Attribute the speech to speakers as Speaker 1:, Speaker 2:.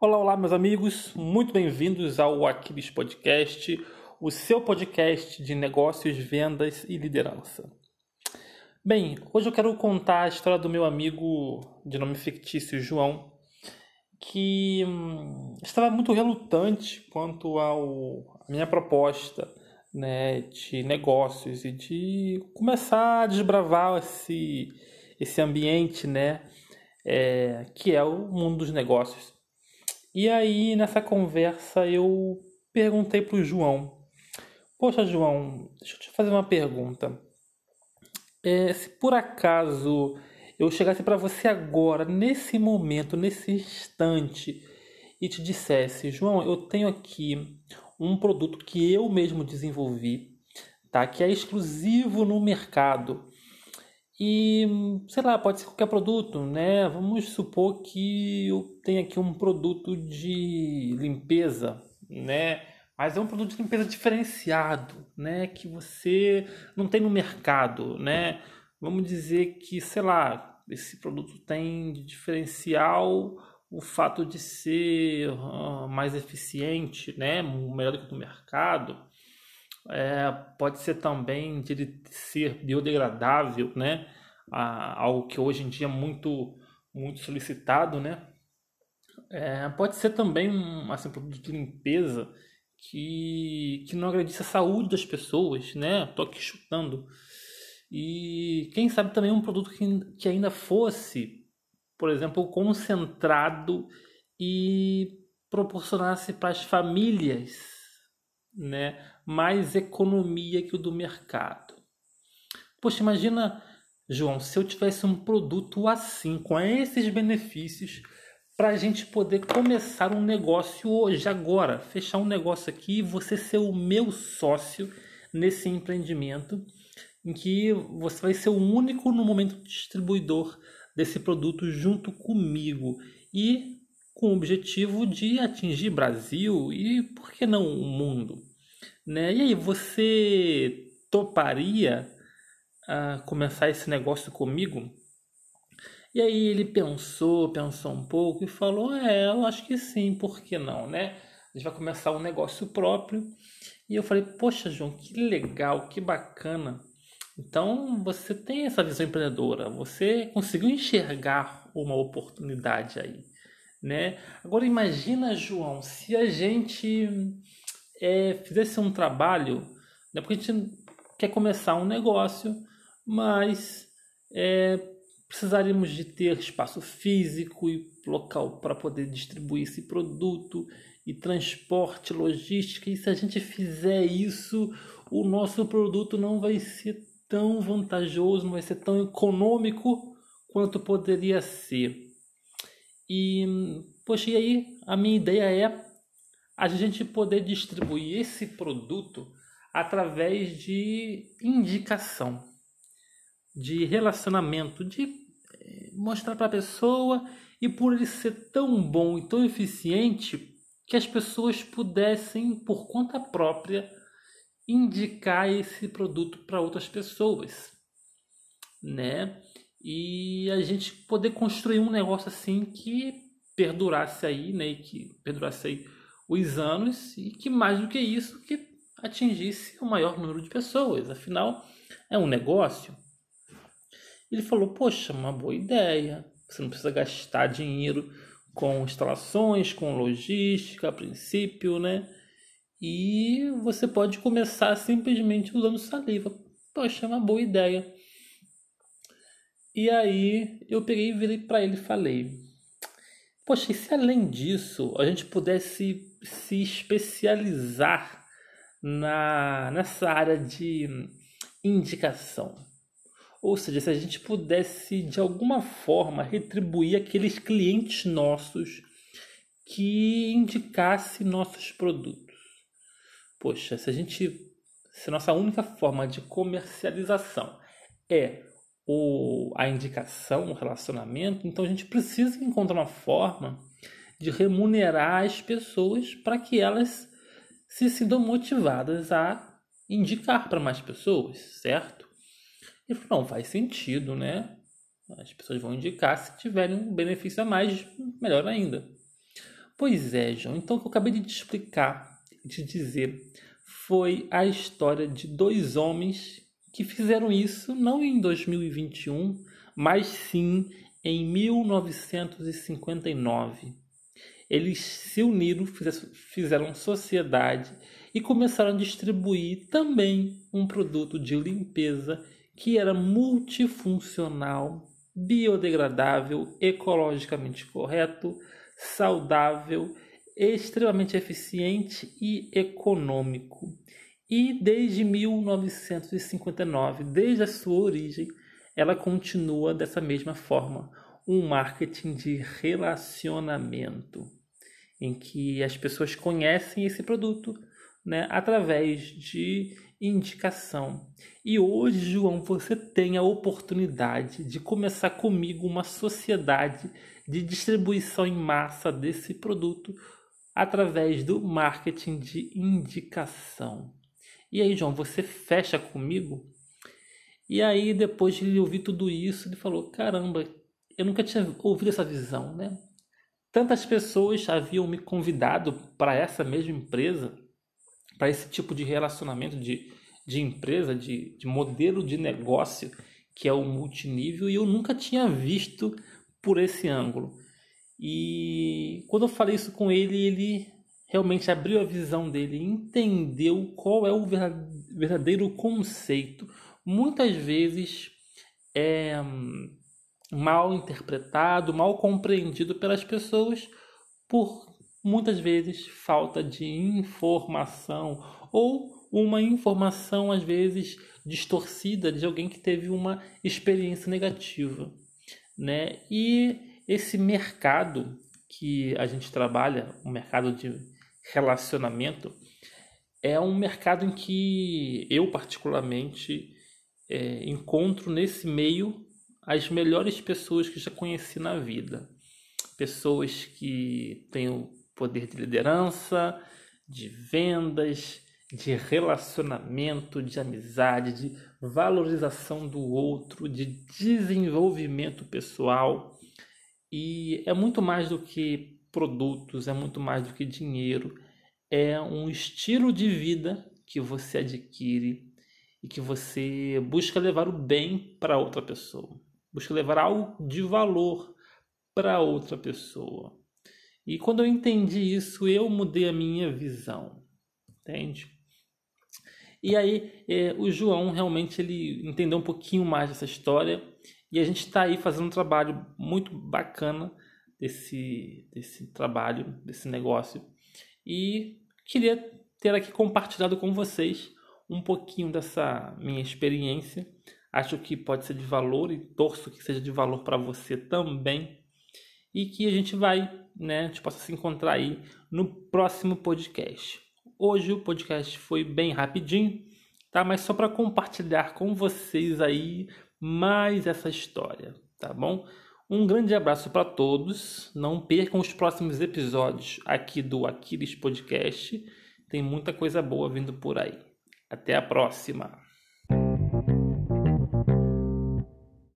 Speaker 1: Olá, olá, meus amigos, muito bem-vindos ao Aquiles Podcast, o seu podcast de negócios, vendas e liderança. Bem, hoje eu quero contar a história do meu amigo de nome fictício João, que hum, estava muito relutante quanto ao, à minha proposta né, de negócios e de começar a desbravar esse, esse ambiente né, é, que é o mundo dos negócios. E aí, nessa conversa, eu perguntei para o João: Poxa, João, deixa eu te fazer uma pergunta. É, se por acaso eu chegasse para você agora, nesse momento, nesse instante, e te dissesse: João, eu tenho aqui um produto que eu mesmo desenvolvi, tá? que é exclusivo no mercado e, sei lá, pode ser qualquer produto, né? Vamos supor que eu tenho aqui um produto de limpeza, né? Mas é um produto de limpeza diferenciado, né? Que você não tem no mercado, né? Vamos dizer que, sei lá, esse produto tem de diferencial o fato de ser uh, mais eficiente, né? Melhor do que no mercado é, pode ser também de ser biodegradável, né? Ah, algo que hoje em dia é muito, muito solicitado, né? É, pode ser também um assim, produto de limpeza que, que não agradece a saúde das pessoas, né? Tô aqui chutando. E quem sabe também um produto que, que ainda fosse, por exemplo, concentrado e proporcionasse para as famílias né, mais economia que o do mercado. Poxa, imagina, João, se eu tivesse um produto assim, com esses benefícios, para a gente poder começar um negócio hoje, agora, fechar um negócio aqui e você ser o meu sócio nesse empreendimento, em que você vai ser o único no momento distribuidor desse produto junto comigo e com o objetivo de atingir Brasil e por que não o mundo. Né? E aí, você toparia uh, começar esse negócio comigo? E aí ele pensou, pensou um pouco e falou: É, eu acho que sim, por que não, né? A gente vai começar um negócio próprio. E eu falei: Poxa, João, que legal, que bacana. Então você tem essa visão empreendedora, você conseguiu enxergar uma oportunidade aí, né? Agora imagina, João, se a gente é, fizesse um trabalho, né, porque a gente quer começar um negócio, mas é, precisaríamos de ter espaço físico e local para poder distribuir esse produto e transporte, logística. E se a gente fizer isso, o nosso produto não vai ser tão vantajoso, não vai ser tão econômico quanto poderia ser. E, poxa, e aí a minha ideia é a gente poder distribuir esse produto através de indicação, de relacionamento, de eh, mostrar para a pessoa e por ele ser tão bom e tão eficiente que as pessoas pudessem por conta própria indicar esse produto para outras pessoas, né? E a gente poder construir um negócio assim que perdurasse aí, né? E que perdurasse aí os anos e que mais do que isso que atingisse o maior número de pessoas. Afinal, é um negócio. Ele falou: Poxa, uma boa ideia. Você não precisa gastar dinheiro com instalações, com logística, a princípio, né? E você pode começar simplesmente usando saliva. Poxa, é uma boa ideia. E aí eu peguei e virei para ele e falei: Poxa, e se além disso a gente pudesse se especializar na, nessa área de indicação. Ou seja, se a gente pudesse de alguma forma retribuir aqueles clientes nossos que indicasse nossos produtos. Poxa, se a gente se a nossa única forma de comercialização é o, a indicação, o relacionamento, então a gente precisa encontrar uma forma de remunerar as pessoas para que elas se sintam motivadas a indicar para mais pessoas, certo? E não faz sentido, né? As pessoas vão indicar se tiverem um benefício a mais, melhor ainda. Pois é, João. Então o que eu acabei de te explicar, de dizer, foi a história de dois homens que fizeram isso não em 2021, mas sim em 1959. Eles se uniram, fizeram sociedade e começaram a distribuir também um produto de limpeza que era multifuncional, biodegradável, ecologicamente correto, saudável, extremamente eficiente e econômico. E desde 1959, desde a sua origem, ela continua dessa mesma forma, um marketing de relacionamento, em que as pessoas conhecem esse produto né, através de indicação. E hoje, João, você tem a oportunidade de começar comigo uma sociedade de distribuição em massa desse produto através do marketing de indicação. E aí, João, você fecha comigo? E aí, depois de ele ouvir tudo isso, ele falou: caramba, eu nunca tinha ouvido essa visão, né? Tantas pessoas haviam me convidado para essa mesma empresa, para esse tipo de relacionamento de, de empresa, de, de modelo de negócio, que é o multinível, e eu nunca tinha visto por esse ângulo. E quando eu falei isso com ele, ele realmente abriu a visão dele, entendeu qual é o verdadeiro conceito. Muitas vezes é mal interpretado, mal compreendido pelas pessoas por muitas vezes falta de informação ou uma informação às vezes distorcida de alguém que teve uma experiência negativa, né? E esse mercado que a gente trabalha, o mercado de relacionamento, é um mercado em que eu particularmente é, encontro nesse meio as melhores pessoas que já conheci na vida. Pessoas que têm o poder de liderança, de vendas, de relacionamento, de amizade, de valorização do outro, de desenvolvimento pessoal. E é muito mais do que produtos, é muito mais do que dinheiro, é um estilo de vida que você adquire e que você busca levar o bem para outra pessoa, busca levar algo de valor para outra pessoa. E quando eu entendi isso, eu mudei a minha visão, entende? E aí é, o João realmente ele entendeu um pouquinho mais dessa história e a gente está aí fazendo um trabalho muito bacana desse, desse trabalho, desse negócio. E queria ter aqui compartilhado com vocês um pouquinho dessa minha experiência. Acho que pode ser de valor e torço que seja de valor para você também. E que a gente vai, né, a gente possa se encontrar aí no próximo podcast. Hoje o podcast foi bem rapidinho, tá? Mas só para compartilhar com vocês aí mais essa história, tá bom? Um grande abraço para todos. Não percam os próximos episódios aqui do Aquiles Podcast. Tem muita coisa boa vindo por aí. Até a próxima!